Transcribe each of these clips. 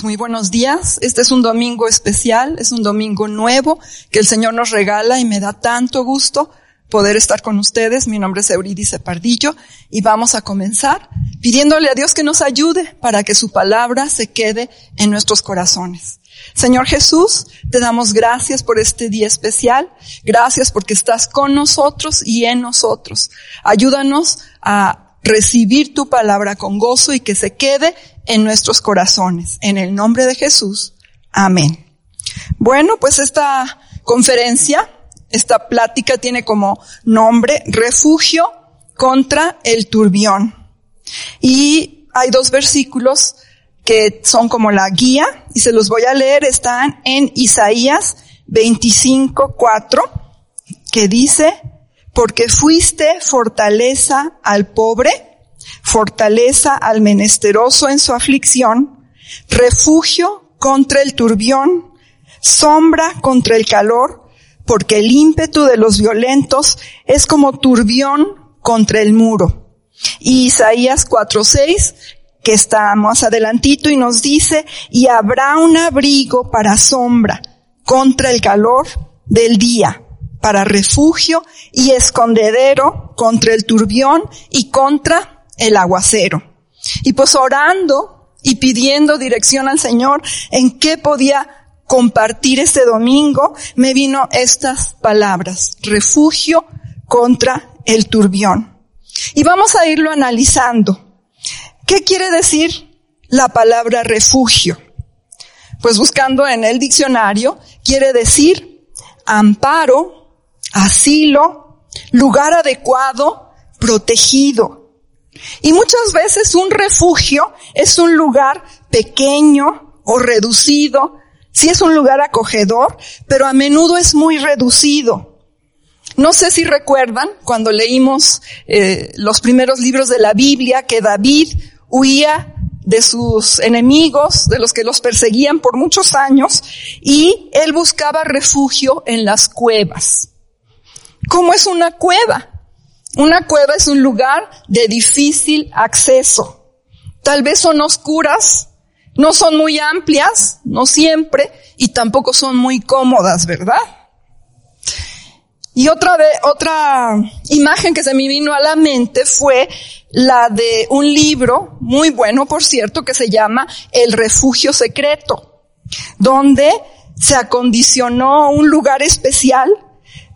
Muy buenos días. Este es un domingo especial, es un domingo nuevo que el Señor nos regala y me da tanto gusto poder estar con ustedes. Mi nombre es Eurídice Pardillo y vamos a comenzar pidiéndole a Dios que nos ayude para que su palabra se quede en nuestros corazones. Señor Jesús, te damos gracias por este día especial. Gracias porque estás con nosotros y en nosotros. Ayúdanos a recibir tu palabra con gozo y que se quede en nuestros corazones. En el nombre de Jesús. Amén. Bueno, pues esta conferencia, esta plática tiene como nombre Refugio contra el turbión. Y hay dos versículos que son como la guía y se los voy a leer. Están en Isaías 25, 4, que dice, porque fuiste fortaleza al pobre, fortaleza al menesteroso en su aflicción, refugio contra el turbión, sombra contra el calor, porque el ímpetu de los violentos es como turbión contra el muro. Y Isaías 4:6, que está más adelantito y nos dice, y habrá un abrigo para sombra contra el calor del día para refugio y escondedero contra el turbión y contra el aguacero. Y pues orando y pidiendo dirección al Señor en qué podía compartir este domingo, me vino estas palabras, refugio contra el turbión. Y vamos a irlo analizando. ¿Qué quiere decir la palabra refugio? Pues buscando en el diccionario, quiere decir amparo, asilo, lugar adecuado, protegido. Y muchas veces un refugio es un lugar pequeño o reducido, sí es un lugar acogedor, pero a menudo es muy reducido. No sé si recuerdan cuando leímos eh, los primeros libros de la Biblia que David huía de sus enemigos, de los que los perseguían por muchos años, y él buscaba refugio en las cuevas. ¿Cómo es una cueva? Una cueva es un lugar de difícil acceso. Tal vez son oscuras, no son muy amplias, no siempre, y tampoco son muy cómodas, ¿verdad? Y otra vez, otra imagen que se me vino a la mente fue la de un libro muy bueno, por cierto, que se llama El refugio secreto, donde se acondicionó un lugar especial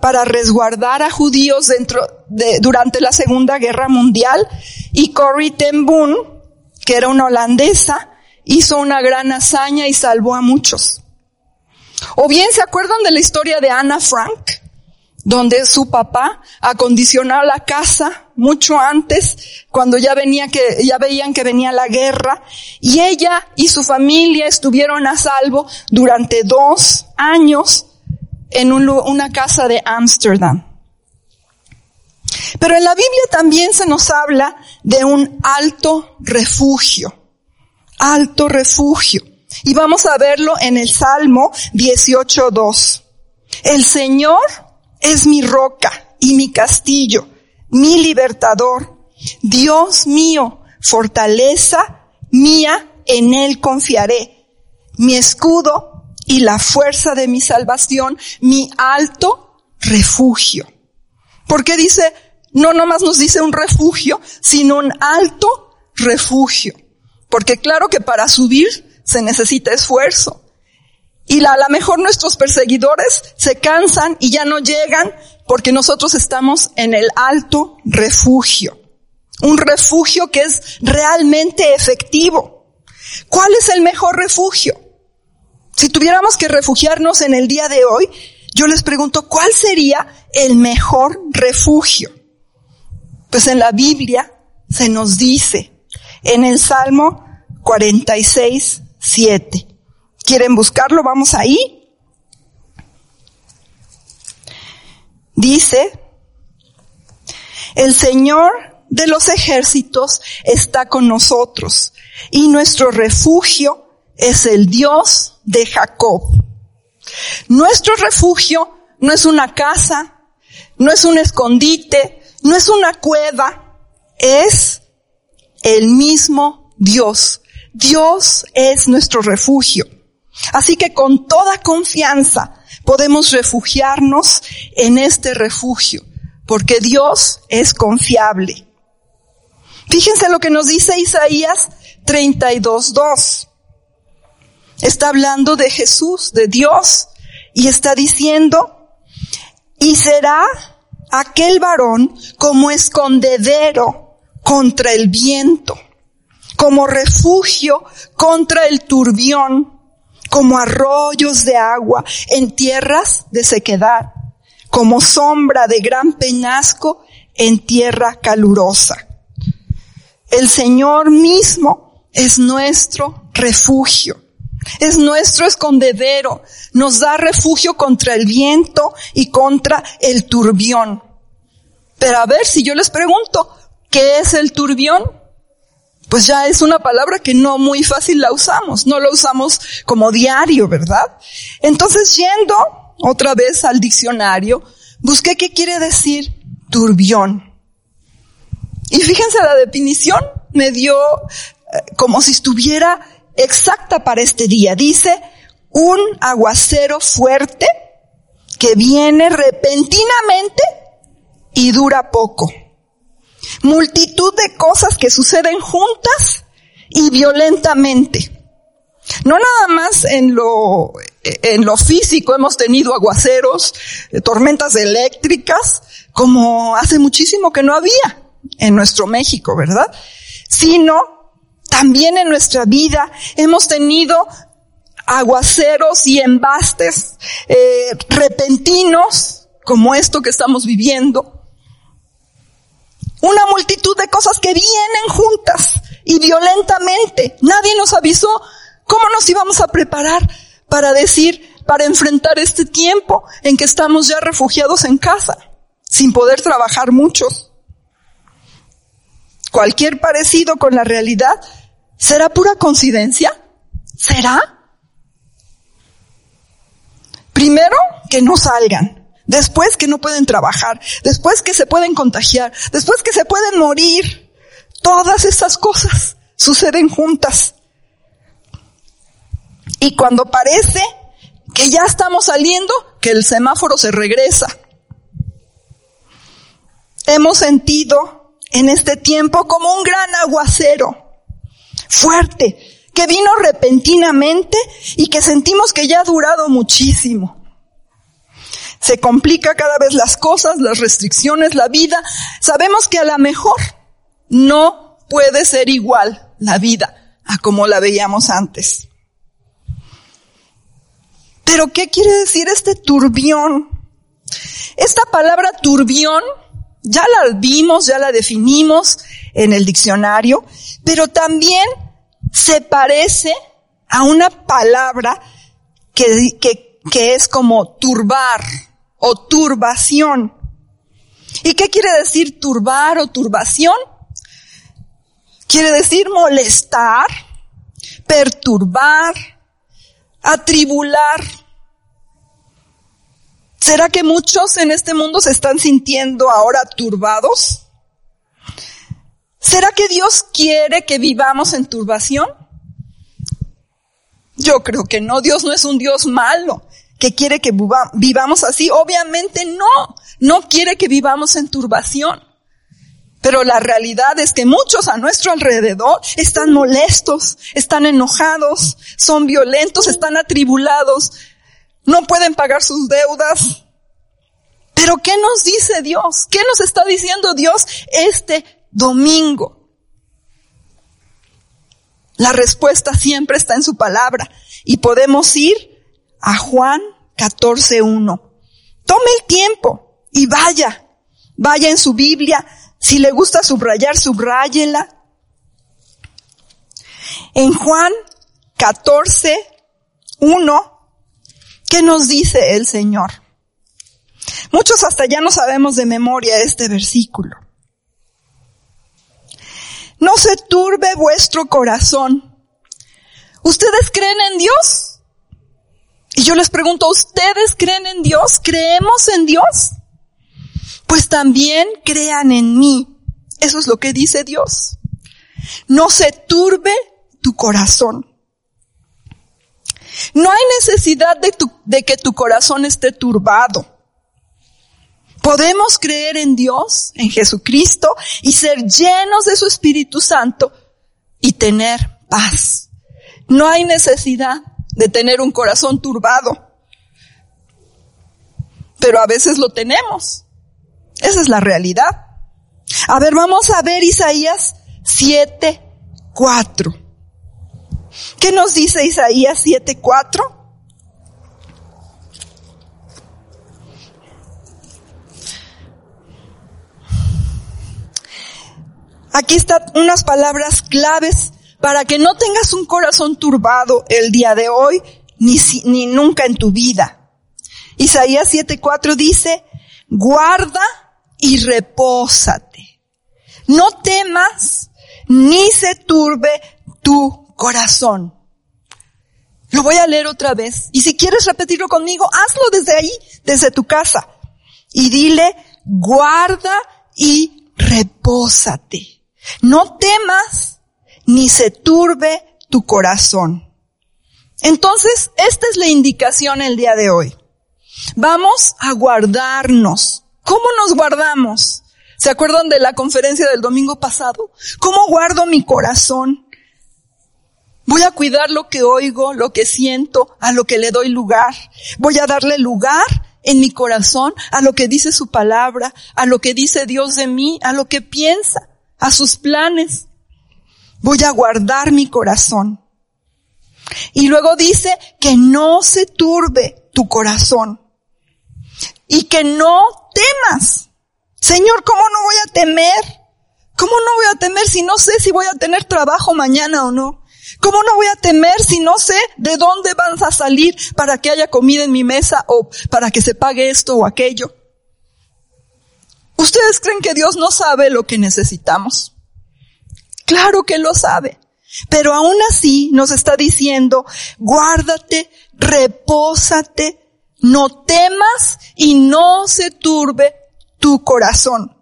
para resguardar a judíos dentro de, durante la Segunda Guerra Mundial y Corrie ten Boom, que era una holandesa, hizo una gran hazaña y salvó a muchos. O bien se acuerdan de la historia de Anna Frank, donde su papá acondicionó la casa mucho antes, cuando ya venía que, ya veían que venía la guerra, y ella y su familia estuvieron a salvo durante dos años en una casa de Ámsterdam. Pero en la Biblia también se nos habla de un alto refugio, alto refugio. Y vamos a verlo en el Salmo 18.2. El Señor es mi roca y mi castillo, mi libertador. Dios mío, fortaleza mía, en Él confiaré. Mi escudo y la fuerza de mi salvación, mi alto refugio. Porque dice, no nomás nos dice un refugio, sino un alto refugio. Porque claro que para subir se necesita esfuerzo. Y a lo mejor nuestros perseguidores se cansan y ya no llegan porque nosotros estamos en el alto refugio. Un refugio que es realmente efectivo. ¿Cuál es el mejor refugio? Si tuviéramos que refugiarnos en el día de hoy, yo les pregunto, ¿cuál sería el mejor refugio? Pues en la Biblia se nos dice, en el Salmo 46, 7. ¿Quieren buscarlo? Vamos ahí. Dice, el Señor de los ejércitos está con nosotros y nuestro refugio es el Dios de Jacob. Nuestro refugio no es una casa, no es un escondite, no es una cueva, es el mismo Dios Dios es nuestro refugio. Así que con toda confianza podemos refugiarnos en este refugio, porque Dios es confiable. Fíjense lo que nos dice Isaías 32.2. Está hablando de Jesús, de Dios, y está diciendo, y será aquel varón como escondedero contra el viento, como refugio contra el turbión, como arroyos de agua en tierras de sequedad, como sombra de gran peñasco en tierra calurosa. El Señor mismo es nuestro refugio. Es nuestro escondedero. Nos da refugio contra el viento y contra el turbión. Pero a ver, si yo les pregunto, ¿qué es el turbión? Pues ya es una palabra que no muy fácil la usamos. No la usamos como diario, ¿verdad? Entonces, yendo otra vez al diccionario, busqué qué quiere decir turbión. Y fíjense la definición, me dio eh, como si estuviera exacta para este día. Dice, un aguacero fuerte que viene repentinamente y dura poco. Multitud de cosas que suceden juntas y violentamente. No nada más en lo, en lo físico hemos tenido aguaceros, eh, tormentas eléctricas, como hace muchísimo que no había en nuestro México, ¿verdad? Sino también en nuestra vida hemos tenido aguaceros y embastes eh, repentinos, como esto que estamos viviendo. Una multitud de cosas que vienen juntas y violentamente. Nadie nos avisó cómo nos íbamos a preparar para decir, para enfrentar este tiempo en que estamos ya refugiados en casa, sin poder trabajar muchos. Cualquier parecido con la realidad ¿Será pura coincidencia? ¿Será? Primero, que no salgan. Después que no pueden trabajar. Después que se pueden contagiar. Después que se pueden morir. Todas estas cosas suceden juntas. Y cuando parece que ya estamos saliendo, que el semáforo se regresa. Hemos sentido en este tiempo como un gran aguacero fuerte, que vino repentinamente y que sentimos que ya ha durado muchísimo. Se complica cada vez las cosas, las restricciones, la vida. Sabemos que a lo mejor no puede ser igual la vida a como la veíamos antes. Pero ¿qué quiere decir este turbión? Esta palabra turbión ya la vimos, ya la definimos en el diccionario, pero también se parece a una palabra que, que, es como turbar o turbación. ¿Y qué quiere decir turbar o turbación? Quiere decir molestar, perturbar, atribular. ¿Será que muchos en este mundo se están sintiendo ahora turbados? ¿Será que Dios quiere que vivamos en turbación? Yo creo que no, Dios no es un Dios malo que quiere que vivamos así. Obviamente no, no quiere que vivamos en turbación. Pero la realidad es que muchos a nuestro alrededor están molestos, están enojados, son violentos, están atribulados, no pueden pagar sus deudas. Pero ¿qué nos dice Dios? ¿Qué nos está diciendo Dios este domingo. La respuesta siempre está en su palabra y podemos ir a Juan 14.1. Tome el tiempo y vaya, vaya en su Biblia. Si le gusta subrayar, subráyela. En Juan 14.1, ¿qué nos dice el Señor? Muchos hasta ya no sabemos de memoria este versículo. No se turbe vuestro corazón. ¿Ustedes creen en Dios? Y yo les pregunto, ¿ustedes creen en Dios? ¿Creemos en Dios? Pues también crean en mí. Eso es lo que dice Dios. No se turbe tu corazón. No hay necesidad de, tu, de que tu corazón esté turbado. Podemos creer en Dios, en Jesucristo, y ser llenos de su Espíritu Santo y tener paz. No hay necesidad de tener un corazón turbado. Pero a veces lo tenemos. Esa es la realidad. A ver, vamos a ver Isaías 7, 4. ¿Qué nos dice Isaías 7, 4? Aquí están unas palabras claves para que no tengas un corazón turbado el día de hoy ni, ni nunca en tu vida. Isaías 7:4 dice, guarda y repósate. No temas ni se turbe tu corazón. Lo voy a leer otra vez. Y si quieres repetirlo conmigo, hazlo desde ahí, desde tu casa. Y dile, guarda y repósate. No temas ni se turbe tu corazón. Entonces, esta es la indicación el día de hoy. Vamos a guardarnos. ¿Cómo nos guardamos? ¿Se acuerdan de la conferencia del domingo pasado? ¿Cómo guardo mi corazón? Voy a cuidar lo que oigo, lo que siento, a lo que le doy lugar. Voy a darle lugar en mi corazón a lo que dice su palabra, a lo que dice Dios de mí, a lo que piensa a sus planes. Voy a guardar mi corazón. Y luego dice que no se turbe tu corazón y que no temas. Señor, ¿cómo no voy a temer? ¿Cómo no voy a temer si no sé si voy a tener trabajo mañana o no? ¿Cómo no voy a temer si no sé de dónde vas a salir para que haya comida en mi mesa o para que se pague esto o aquello? ¿Ustedes creen que Dios no sabe lo que necesitamos? Claro que lo sabe. Pero aún así nos está diciendo, guárdate, repósate, no temas y no se turbe tu corazón.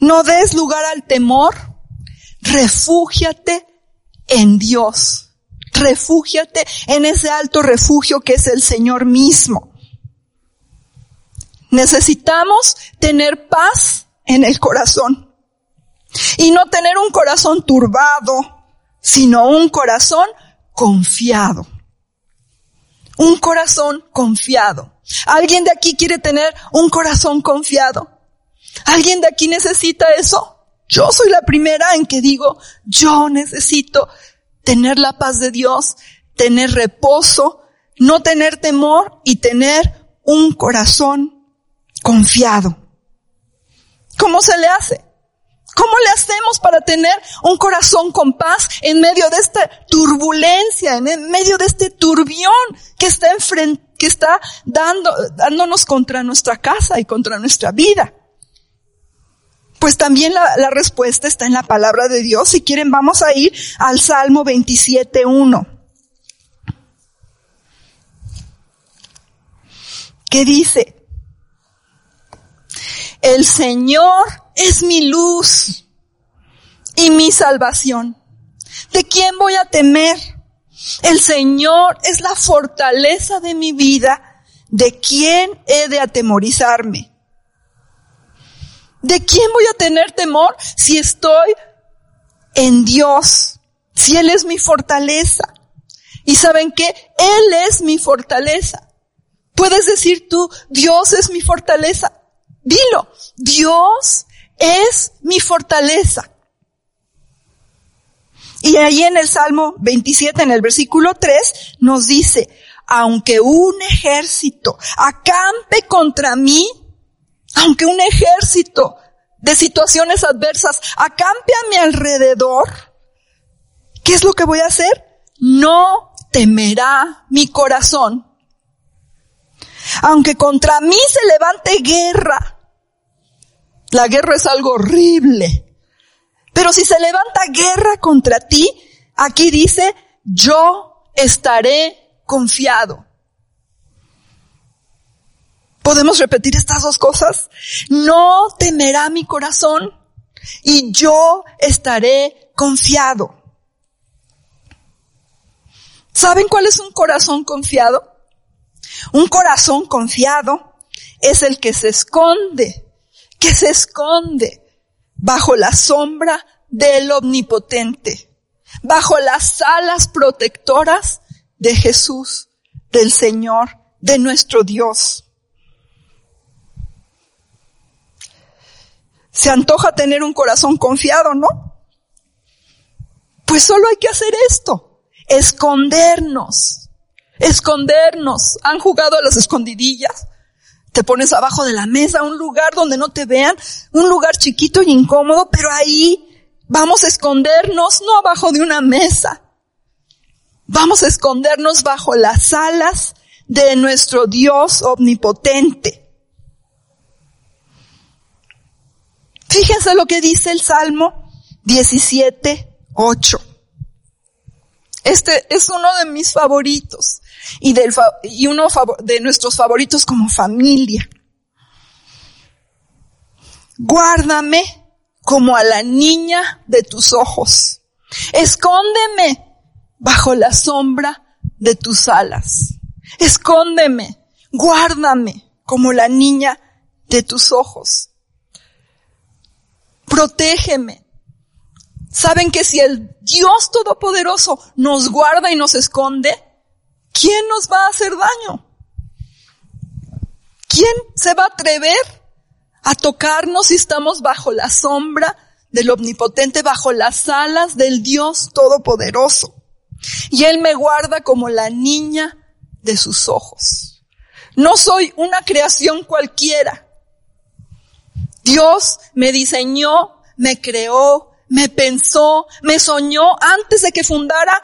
No des lugar al temor, refúgiate en Dios. Refúgiate en ese alto refugio que es el Señor mismo. Necesitamos tener paz en el corazón. Y no tener un corazón turbado, sino un corazón confiado. Un corazón confiado. ¿Alguien de aquí quiere tener un corazón confiado? ¿Alguien de aquí necesita eso? Yo soy la primera en que digo, yo necesito tener la paz de Dios, tener reposo, no tener temor y tener un corazón confiado. ¿Cómo se le hace? ¿Cómo le hacemos para tener un corazón con paz en medio de esta turbulencia, en medio de este turbión que está enfrente, que está dando, dándonos contra nuestra casa y contra nuestra vida? Pues también la, la respuesta está en la palabra de Dios. Si quieren, vamos a ir al Salmo 27.1. ¿Qué dice? El Señor es mi luz y mi salvación. ¿De quién voy a temer? El Señor es la fortaleza de mi vida. ¿De quién he de atemorizarme? ¿De quién voy a tener temor si estoy en Dios? Si Él es mi fortaleza. Y saben qué? Él es mi fortaleza. Puedes decir tú, Dios es mi fortaleza. Dilo, Dios es mi fortaleza. Y ahí en el Salmo 27, en el versículo 3, nos dice, aunque un ejército acampe contra mí, aunque un ejército de situaciones adversas acampe a mi alrededor, ¿qué es lo que voy a hacer? No temerá mi corazón. Aunque contra mí se levante guerra, la guerra es algo horrible. Pero si se levanta guerra contra ti, aquí dice, yo estaré confiado. ¿Podemos repetir estas dos cosas? No temerá mi corazón y yo estaré confiado. ¿Saben cuál es un corazón confiado? Un corazón confiado es el que se esconde, que se esconde bajo la sombra del omnipotente, bajo las alas protectoras de Jesús, del Señor, de nuestro Dios. Se antoja tener un corazón confiado, ¿no? Pues solo hay que hacer esto, escondernos, escondernos. ¿Han jugado a las escondidillas? Te pones abajo de la mesa, un lugar donde no te vean, un lugar chiquito y incómodo, pero ahí vamos a escondernos, no abajo de una mesa. Vamos a escondernos bajo las alas de nuestro Dios omnipotente. Fíjense lo que dice el Salmo 17, 8. Este es uno de mis favoritos y, uno de nuestros favoritos como familia. Guárdame como a la niña de tus ojos. Escóndeme bajo la sombra de tus alas. Escóndeme, guárdame como la niña de tus ojos. Protégeme. Saben que si el Dios Todopoderoso nos guarda y nos esconde, ¿quién nos va a hacer daño? ¿Quién se va a atrever a tocarnos si estamos bajo la sombra del Omnipotente, bajo las alas del Dios Todopoderoso? Y Él me guarda como la niña de sus ojos. No soy una creación cualquiera. Dios me diseñó, me creó, me pensó, me soñó antes de que fundara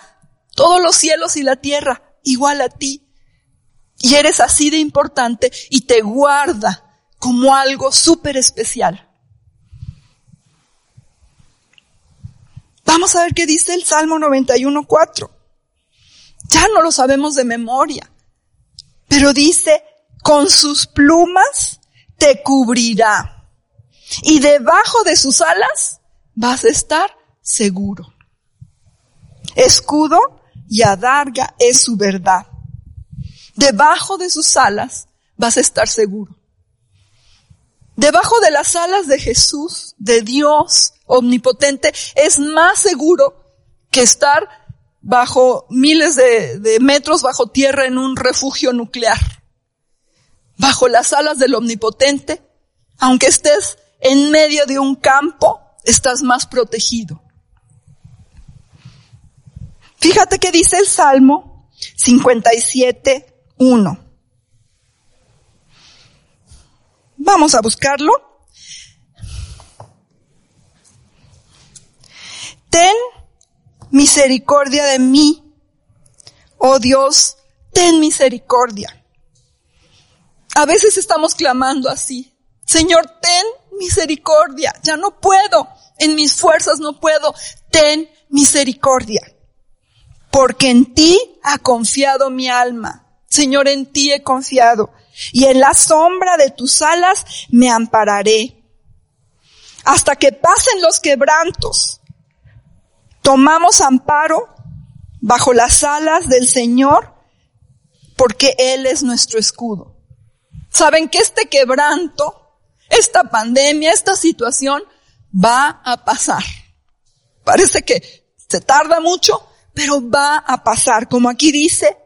todos los cielos y la tierra, igual a ti. Y eres así de importante y te guarda como algo súper especial. Vamos a ver qué dice el Salmo 91.4. Ya no lo sabemos de memoria, pero dice, con sus plumas te cubrirá y debajo de sus alas vas a estar seguro. Escudo y adarga es su verdad. Debajo de sus alas vas a estar seguro. Debajo de las alas de Jesús, de Dios omnipotente, es más seguro que estar bajo miles de, metros bajo tierra en un refugio nuclear. Bajo las alas del omnipotente, aunque estés en medio de un campo, estás más protegido. Fíjate que dice el Salmo 57, 1. Vamos a buscarlo. Ten misericordia de mí, oh Dios, ten misericordia. A veces estamos clamando así, Señor, ten misericordia, ya no puedo, en mis fuerzas no puedo, ten misericordia. Porque en ti ha confiado mi alma. Señor, en ti he confiado. Y en la sombra de tus alas me ampararé. Hasta que pasen los quebrantos. Tomamos amparo bajo las alas del Señor porque Él es nuestro escudo. Saben que este quebranto esta pandemia, esta situación va a pasar. Parece que se tarda mucho, pero va a pasar. Como aquí dice,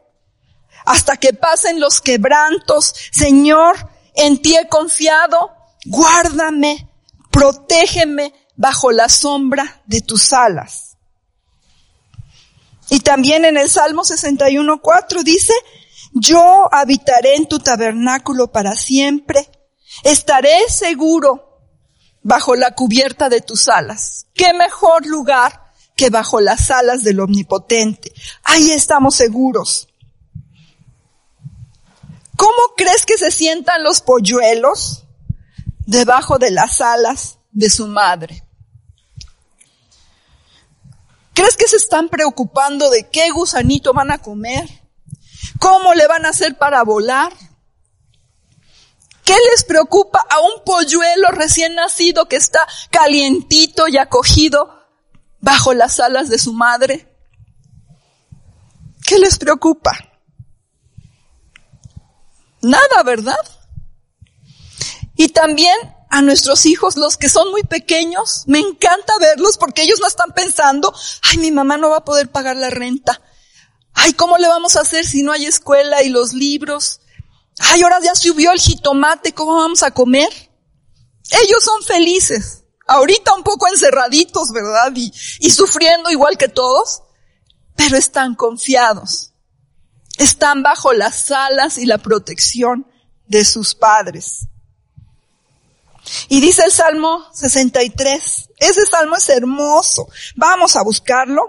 hasta que pasen los quebrantos, Señor, en ti he confiado, guárdame, protégeme bajo la sombra de tus alas. Y también en el Salmo 61.4 dice, yo habitaré en tu tabernáculo para siempre Estaré seguro bajo la cubierta de tus alas. ¿Qué mejor lugar que bajo las alas del Omnipotente? Ahí estamos seguros. ¿Cómo crees que se sientan los polluelos debajo de las alas de su madre? ¿Crees que se están preocupando de qué gusanito van a comer? ¿Cómo le van a hacer para volar? ¿Qué les preocupa a un polluelo recién nacido que está calientito y acogido bajo las alas de su madre? ¿Qué les preocupa? Nada, ¿verdad? Y también a nuestros hijos, los que son muy pequeños, me encanta verlos porque ellos no están pensando, ay, mi mamá no va a poder pagar la renta. Ay, ¿cómo le vamos a hacer si no hay escuela y los libros? Ay, ahora ya subió el jitomate, ¿cómo vamos a comer? Ellos son felices. Ahorita un poco encerraditos, ¿verdad? Y, sufriendo igual que todos, pero están confiados. Están bajo las alas y la protección de sus padres. Y dice el Salmo 63, ese salmo es hermoso. Vamos a buscarlo.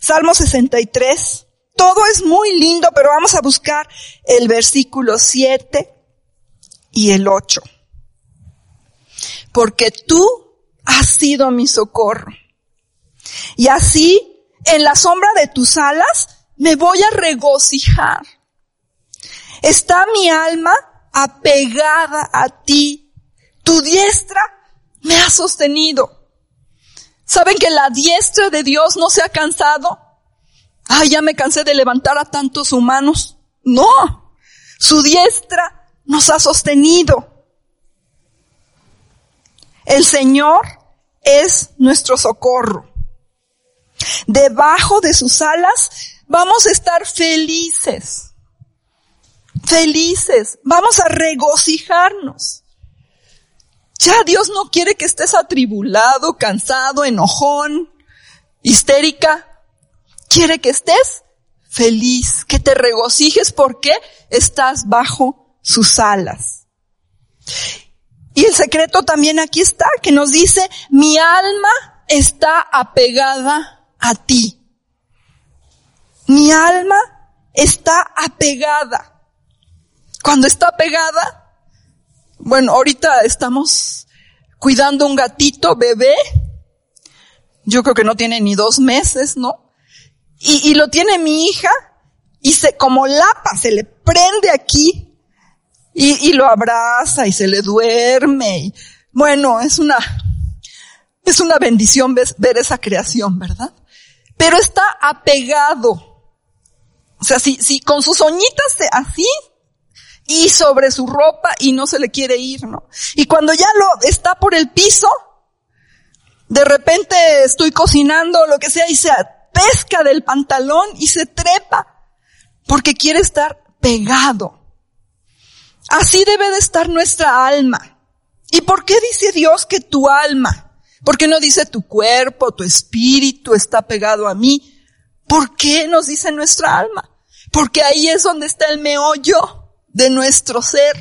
Salmo 63. Todo es muy lindo, pero vamos a buscar el versículo 7 y el 8. Porque tú has sido mi socorro. Y así, en la sombra de tus alas, me voy a regocijar. Está mi alma apegada a ti tu diestra me ha sostenido. ¿Saben que la diestra de Dios no se ha cansado? Ay, ya me cansé de levantar a tantos humanos. No, su diestra nos ha sostenido. El Señor es nuestro socorro. Debajo de sus alas vamos a estar felices. Felices. Vamos a regocijarnos. Ya Dios no quiere que estés atribulado, cansado, enojón, histérica. Quiere que estés feliz, que te regocijes porque estás bajo sus alas. Y el secreto también aquí está, que nos dice, mi alma está apegada a ti. Mi alma está apegada. Cuando está apegada, bueno, ahorita estamos cuidando un gatito bebé. Yo creo que no tiene ni dos meses, ¿no? Y, y lo tiene mi hija y se, como lapa, se le prende aquí y, y lo abraza y se le duerme. Y, bueno, es una, es una bendición ver, ver esa creación, ¿verdad? Pero está apegado. O sea, si, si con sus oñitas así, y sobre su ropa y no se le quiere ir, ¿no? Y cuando ya lo está por el piso, de repente estoy cocinando lo que sea y se pesca del pantalón y se trepa porque quiere estar pegado. Así debe de estar nuestra alma. ¿Y por qué dice Dios que tu alma? ¿Por qué no dice tu cuerpo, tu espíritu está pegado a mí? ¿Por qué nos dice nuestra alma? Porque ahí es donde está el meollo de nuestro ser,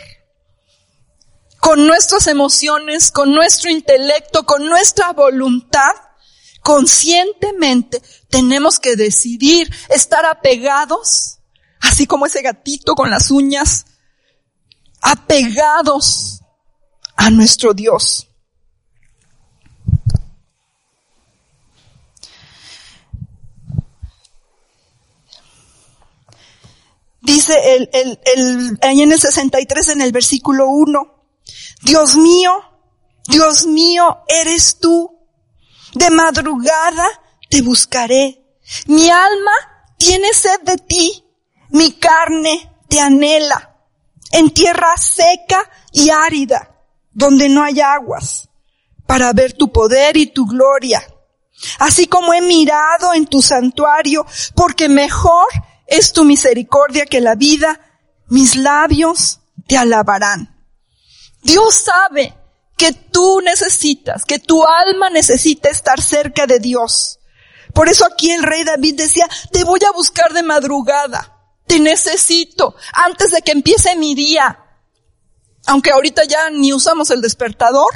con nuestras emociones, con nuestro intelecto, con nuestra voluntad, conscientemente tenemos que decidir estar apegados, así como ese gatito con las uñas, apegados a nuestro Dios. Dice el, el, el, ahí en el 63 en el versículo 1, Dios mío, Dios mío, eres tú. De madrugada te buscaré. Mi alma tiene sed de ti. Mi carne te anhela. En tierra seca y árida, donde no hay aguas, para ver tu poder y tu gloria. Así como he mirado en tu santuario, porque mejor es tu misericordia que la vida, mis labios te alabarán. Dios sabe que tú necesitas, que tu alma necesita estar cerca de Dios. Por eso aquí el rey David decía, te voy a buscar de madrugada, te necesito antes de que empiece mi día. Aunque ahorita ya ni usamos el despertador,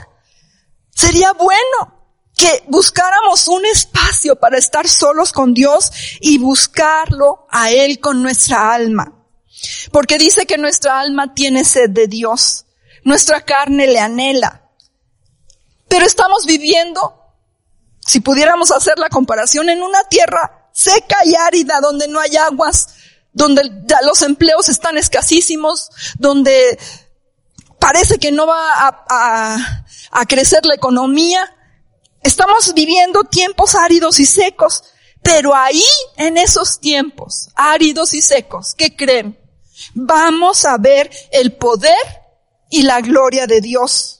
sería bueno que buscáramos un espacio para estar solos con Dios y buscarlo a Él con nuestra alma. Porque dice que nuestra alma tiene sed de Dios, nuestra carne le anhela. Pero estamos viviendo, si pudiéramos hacer la comparación, en una tierra seca y árida donde no hay aguas, donde los empleos están escasísimos, donde parece que no va a, crecer la economía, Estamos viviendo tiempos áridos y secos, pero ahí, en esos tiempos áridos y secos, ¿qué creen? Vamos a ver el poder y la gloria de Dios.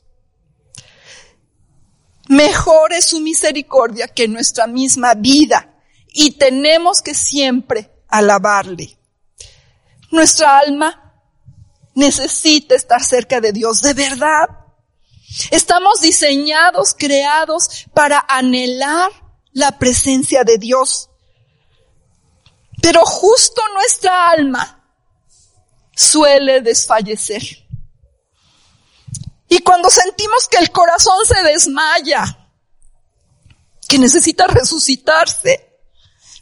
Mejor es su misericordia que nuestra misma vida y tenemos que siempre alabarle. Nuestra alma necesita estar cerca de Dios, de verdad. Estamos diseñados, creados para anhelar la presencia de Dios. Pero justo nuestra alma suele desfallecer. Y cuando sentimos que el corazón se desmaya, que necesita resucitarse,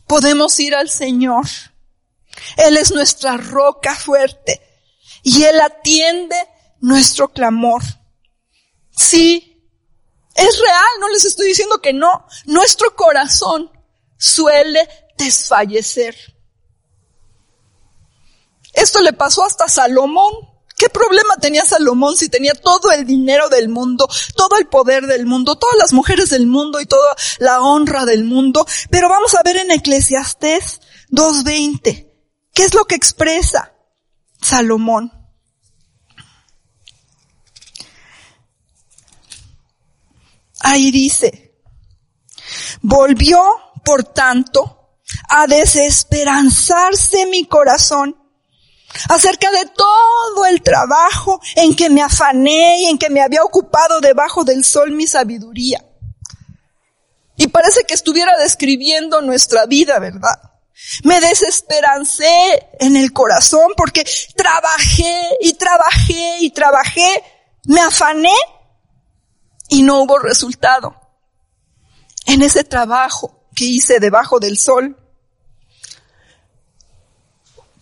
podemos ir al Señor. Él es nuestra roca fuerte y Él atiende nuestro clamor. Sí, es real, no les estoy diciendo que no. Nuestro corazón suele desfallecer. Esto le pasó hasta Salomón. ¿Qué problema tenía Salomón si tenía todo el dinero del mundo, todo el poder del mundo, todas las mujeres del mundo y toda la honra del mundo? Pero vamos a ver en Eclesiastés 2.20. ¿Qué es lo que expresa Salomón? Ahí dice, volvió, por tanto, a desesperanzarse mi corazón acerca de todo el trabajo en que me afané y en que me había ocupado debajo del sol mi sabiduría. Y parece que estuviera describiendo nuestra vida, ¿verdad? Me desesperancé en el corazón porque trabajé y trabajé y trabajé, me afané y no hubo resultado en ese trabajo que hice debajo del sol.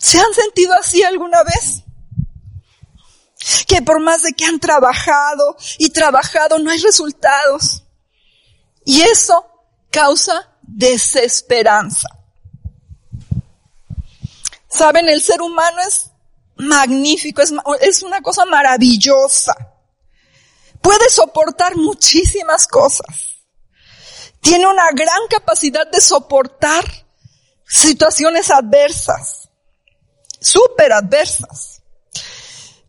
¿Se han sentido así alguna vez? Que por más de que han trabajado y trabajado no hay resultados. Y eso causa desesperanza. Saben, el ser humano es magnífico, es, es una cosa maravillosa puede soportar muchísimas cosas. Tiene una gran capacidad de soportar situaciones adversas, súper adversas,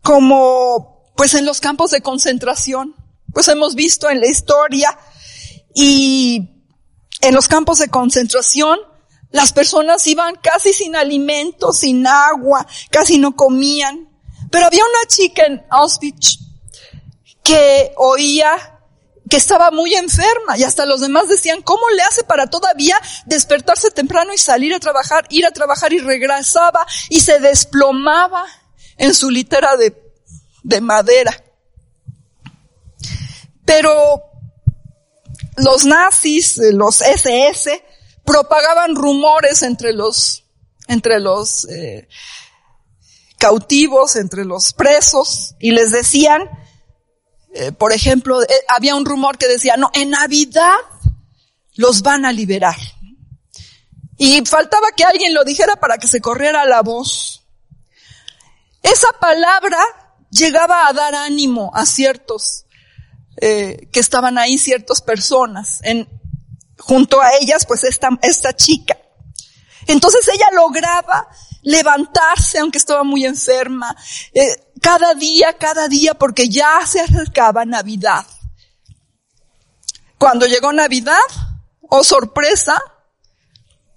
como pues en los campos de concentración, pues hemos visto en la historia y en los campos de concentración las personas iban casi sin alimento, sin agua, casi no comían. Pero había una chica en Auschwitz que oía que estaba muy enferma y hasta los demás decían, ¿cómo le hace para todavía despertarse temprano y salir a trabajar, ir a trabajar y regresaba y se desplomaba en su litera de, de madera? Pero los nazis, los SS, propagaban rumores entre los, entre los eh, cautivos, entre los presos y les decían eh, por ejemplo, eh, había un rumor que decía, no, en Navidad los van a liberar. Y faltaba que alguien lo dijera para que se corriera la voz. Esa palabra llegaba a dar ánimo a ciertos eh, que estaban ahí, ciertas personas. En, junto a ellas, pues esta, esta chica. Entonces ella lograba levantarse aunque estaba muy enferma, eh, cada día, cada día, porque ya se acercaba Navidad. Cuando llegó Navidad, oh sorpresa,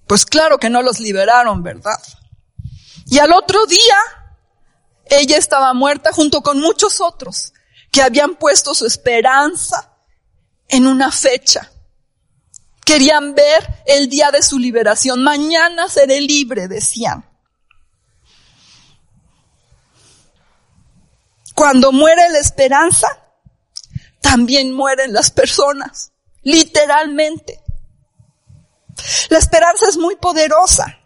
pues claro que no los liberaron, ¿verdad? Y al otro día, ella estaba muerta junto con muchos otros que habían puesto su esperanza en una fecha. Querían ver el día de su liberación. Mañana seré libre, decían. Cuando muere la esperanza, también mueren las personas, literalmente. La esperanza es muy poderosa.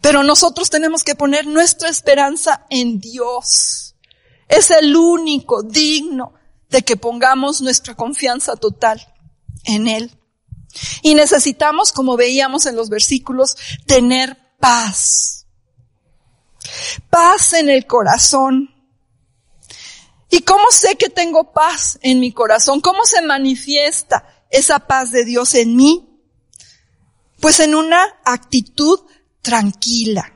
Pero nosotros tenemos que poner nuestra esperanza en Dios. Es el único digno de que pongamos nuestra confianza total en Él. Y necesitamos, como veíamos en los versículos, tener paz paz en el corazón. ¿Y cómo sé que tengo paz en mi corazón? ¿Cómo se manifiesta esa paz de Dios en mí? Pues en una actitud tranquila,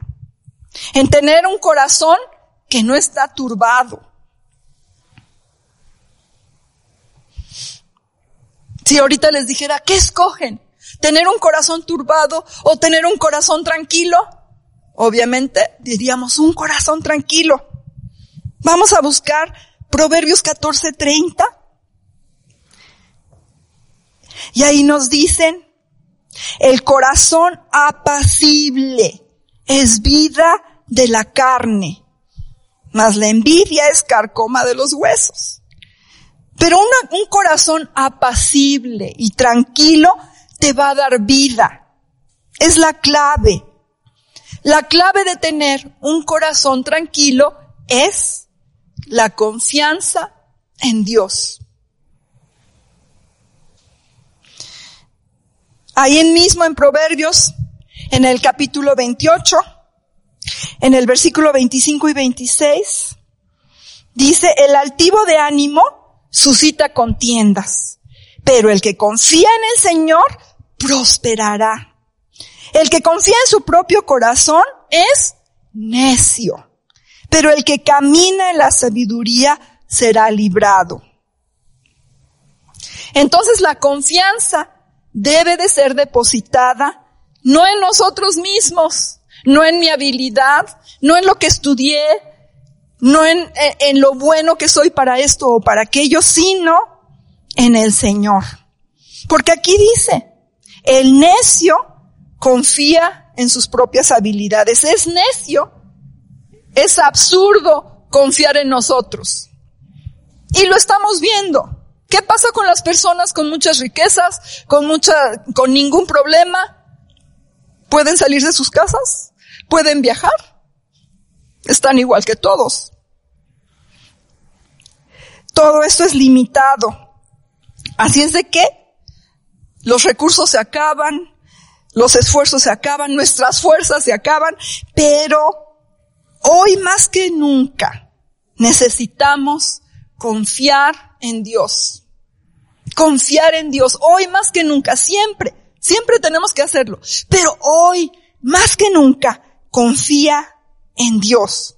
en tener un corazón que no está turbado. Si ahorita les dijera, ¿qué escogen? ¿Tener un corazón turbado o tener un corazón tranquilo? Obviamente diríamos un corazón tranquilo. Vamos a buscar Proverbios 14:30. Y ahí nos dicen, el corazón apacible es vida de la carne, mas la envidia es carcoma de los huesos. Pero un corazón apacible y tranquilo te va a dar vida. Es la clave. La clave de tener un corazón tranquilo es la confianza en Dios. Ahí mismo en Proverbios, en el capítulo 28, en el versículo 25 y 26, dice, el altivo de ánimo suscita contiendas, pero el que confía en el Señor prosperará. El que confía en su propio corazón es necio, pero el que camina en la sabiduría será librado. Entonces la confianza debe de ser depositada no en nosotros mismos, no en mi habilidad, no en lo que estudié, no en, en, lo bueno que soy para esto o para aquello, sino en el Señor. Porque aquí dice, el necio confía en sus propias habilidades. Es necio, es absurdo confiar en nosotros. Y lo estamos viendo. ¿Qué pasa con las personas con muchas riquezas, con mucha, con ningún problema? ¿Pueden salir de sus casas? ¿Pueden viajar? Están igual que todos. Todo esto es limitado. Así es de que los recursos se acaban, los esfuerzos se acaban, nuestras fuerzas se acaban, pero hoy más que nunca necesitamos confiar en Dios. Confiar en Dios. Hoy más que nunca, siempre, siempre tenemos que hacerlo. Pero hoy más que nunca, confía en Dios.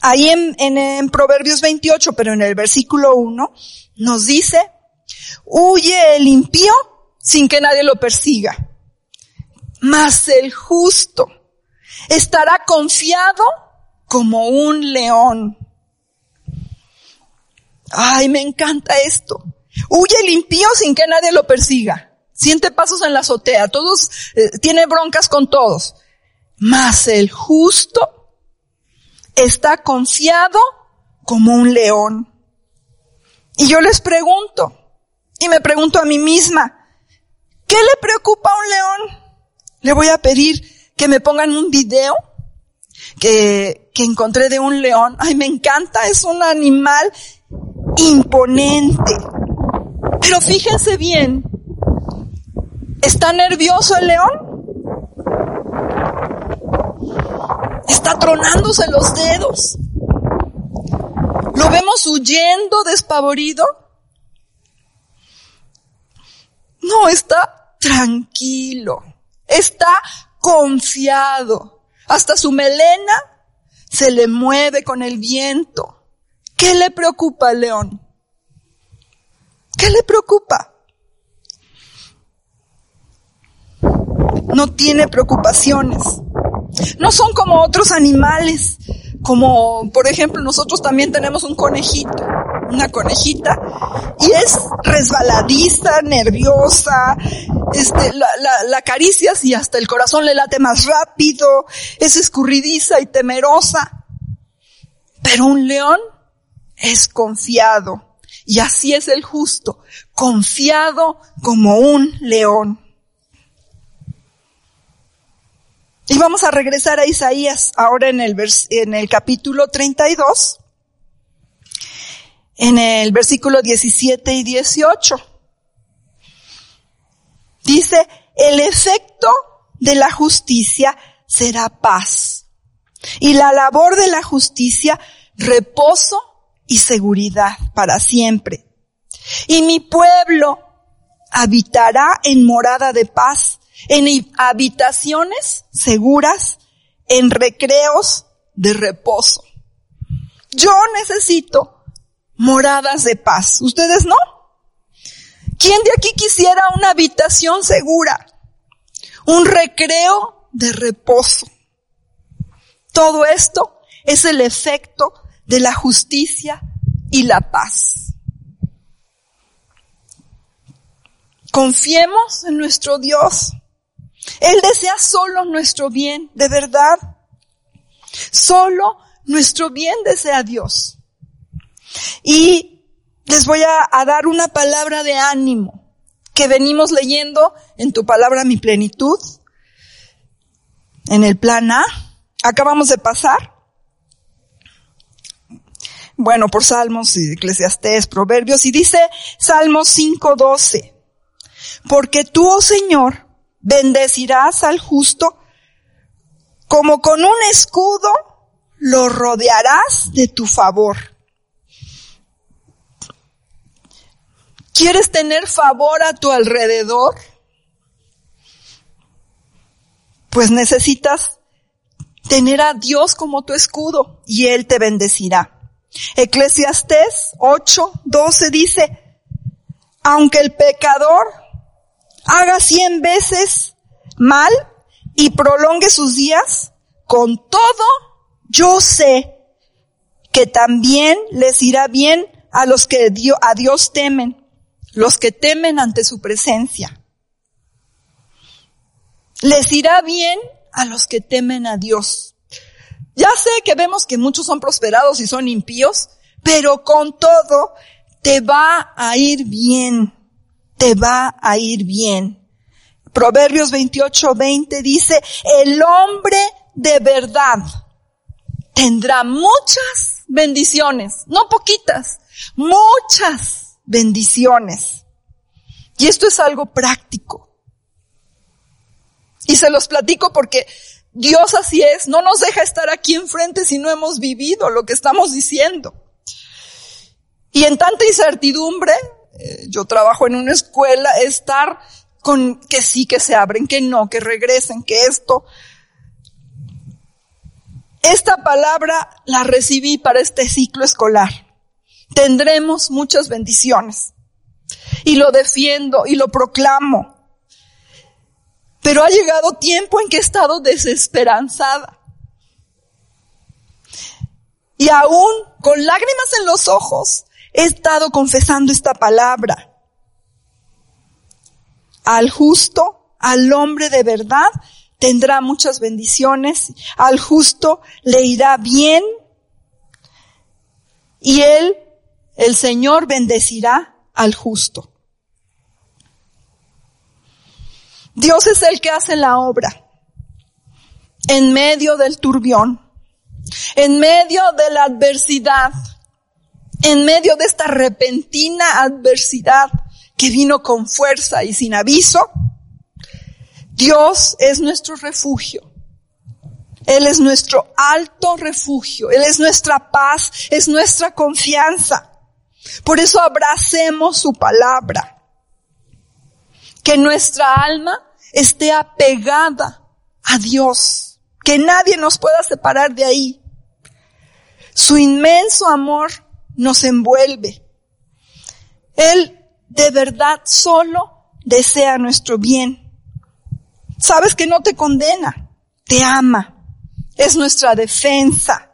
Ahí en, Proverbios 28, pero en el versículo 1, nos dice, huye el impío sin que nadie lo persiga. Mas el justo estará confiado como un león. Ay, me encanta esto. Huye el impío sin que nadie lo persiga. Siente pasos en la azotea. Todos, eh, tiene broncas con todos. Mas el justo está confiado como un león. Y yo les pregunto, y me pregunto a mí misma, ¿qué le preocupa a un león? Le voy a pedir que me pongan un video que, que encontré de un león. Ay, me encanta, es un animal imponente. Pero fíjense bien, ¿está nervioso el león? Está tronándose los dedos. ¿Lo vemos huyendo despavorido? No, está tranquilo. Está confiado. Hasta su melena se le mueve con el viento. ¿Qué le preocupa león? ¿Qué le preocupa? No tiene preocupaciones. No son como otros animales, como por ejemplo nosotros también tenemos un conejito, una conejita, y es resbaladiza, nerviosa, este, la, la, la y hasta el corazón le late más rápido, es escurridiza y temerosa. Pero un león es confiado. Y así es el justo, confiado como un león. Y vamos a regresar a Isaías ahora en el, en el capítulo 32, en el versículo 17 y 18. Dice, el efecto de la justicia será paz y la labor de la justicia reposo y seguridad para siempre. Y mi pueblo habitará en morada de paz, en habitaciones seguras, en recreos de reposo. Yo necesito moradas de paz. ¿Ustedes no? ¿Quién de aquí quisiera una habitación segura? Un recreo de reposo. Todo esto es el efecto de la justicia y la paz. Confiemos en nuestro Dios. Él desea solo nuestro bien, de verdad. Solo nuestro bien desea Dios. Y les voy a, dar una palabra de ánimo que venimos leyendo en tu palabra mi plenitud, en el plan A. Acabamos de pasar bueno, por Salmos y Eclesiastés, Proverbios, y dice Salmos 5:12, porque tú, oh Señor, bendecirás al justo como con un escudo lo rodearás de tu favor. ¿Quieres tener favor a tu alrededor? Pues necesitas tener a Dios como tu escudo y Él te bendecirá. Eclesiastés 8, 12 dice, aunque el pecador haga cien veces mal y prolongue sus días, con todo yo sé que también les irá bien a los que a Dios temen, los que temen ante su presencia. Les irá bien a los que temen a Dios. Ya sé que vemos que muchos son prosperados y son impíos, pero con todo te va a ir bien. Te va a ir bien. Proverbios 28, 20 dice, el hombre de verdad tendrá muchas bendiciones, no poquitas, muchas bendiciones. Y esto es algo práctico. Y se los platico porque Dios así es, no nos deja estar aquí enfrente si no hemos vivido lo que estamos diciendo. Y en tanta incertidumbre, eh, yo trabajo en una escuela, estar con que sí, que se abren, que no, que regresen, que esto. Esta palabra la recibí para este ciclo escolar. Tendremos muchas bendiciones. Y lo defiendo y lo proclamo. Pero ha llegado tiempo en que he estado desesperanzada. Y aún con lágrimas en los ojos he estado confesando esta palabra. Al justo, al hombre de verdad, tendrá muchas bendiciones. Al justo le irá bien. Y él, el Señor, bendecirá al justo. Dios es el que hace la obra en medio del turbión, en medio de la adversidad, en medio de esta repentina adversidad que vino con fuerza y sin aviso. Dios es nuestro refugio. Él es nuestro alto refugio. Él es nuestra paz, es nuestra confianza. Por eso abracemos su palabra. Que nuestra alma esté apegada a Dios, que nadie nos pueda separar de ahí. Su inmenso amor nos envuelve. Él de verdad solo desea nuestro bien. Sabes que no te condena, te ama. Es nuestra defensa.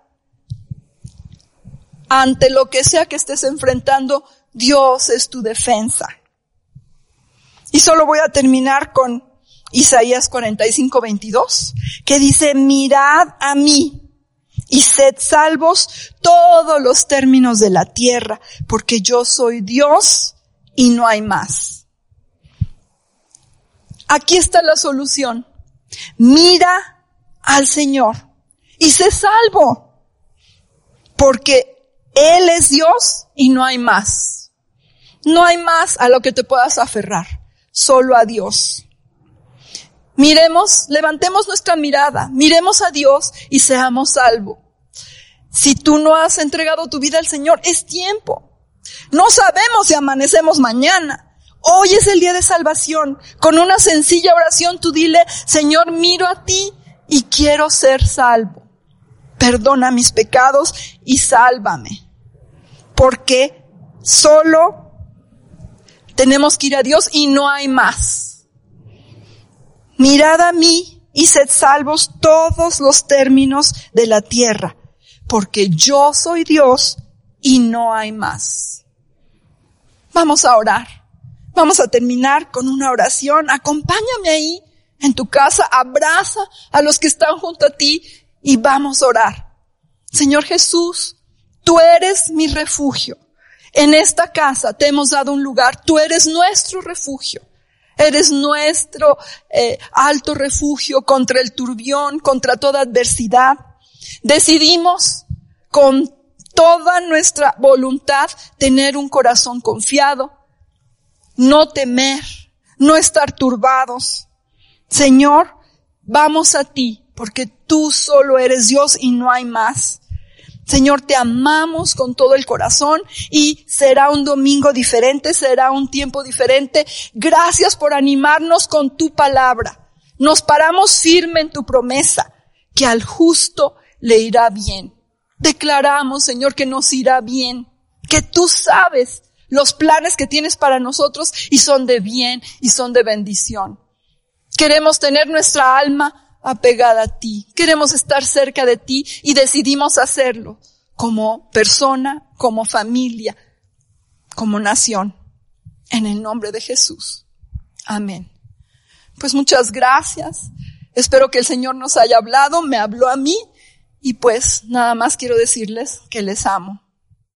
Ante lo que sea que estés enfrentando, Dios es tu defensa. Y solo voy a terminar con Isaías 45, 22, que dice, mirad a mí y sed salvos todos los términos de la tierra, porque yo soy Dios y no hay más. Aquí está la solución. Mira al Señor y sé salvo, porque Él es Dios y no hay más. No hay más a lo que te puedas aferrar, solo a Dios. Miremos, levantemos nuestra mirada, miremos a Dios y seamos salvos. Si tú no has entregado tu vida al Señor, es tiempo. No sabemos si amanecemos mañana. Hoy es el día de salvación. Con una sencilla oración tú dile, Señor, miro a ti y quiero ser salvo. Perdona mis pecados y sálvame. Porque solo tenemos que ir a Dios y no hay más. Mirad a mí y sed salvos todos los términos de la tierra, porque yo soy Dios y no hay más. Vamos a orar. Vamos a terminar con una oración. Acompáñame ahí en tu casa, abraza a los que están junto a ti y vamos a orar. Señor Jesús, tú eres mi refugio. En esta casa te hemos dado un lugar. Tú eres nuestro refugio. Eres nuestro eh, alto refugio contra el turbión, contra toda adversidad. Decidimos con toda nuestra voluntad tener un corazón confiado, no temer, no estar turbados. Señor, vamos a ti porque tú solo eres Dios y no hay más. Señor, te amamos con todo el corazón y será un domingo diferente, será un tiempo diferente. Gracias por animarnos con tu palabra. Nos paramos firme en tu promesa, que al justo le irá bien. Declaramos, Señor, que nos irá bien, que tú sabes los planes que tienes para nosotros y son de bien y son de bendición. Queremos tener nuestra alma apegada a ti. Queremos estar cerca de ti y decidimos hacerlo como persona, como familia, como nación. En el nombre de Jesús. Amén. Pues muchas gracias. Espero que el Señor nos haya hablado, me habló a mí y pues nada más quiero decirles que les amo.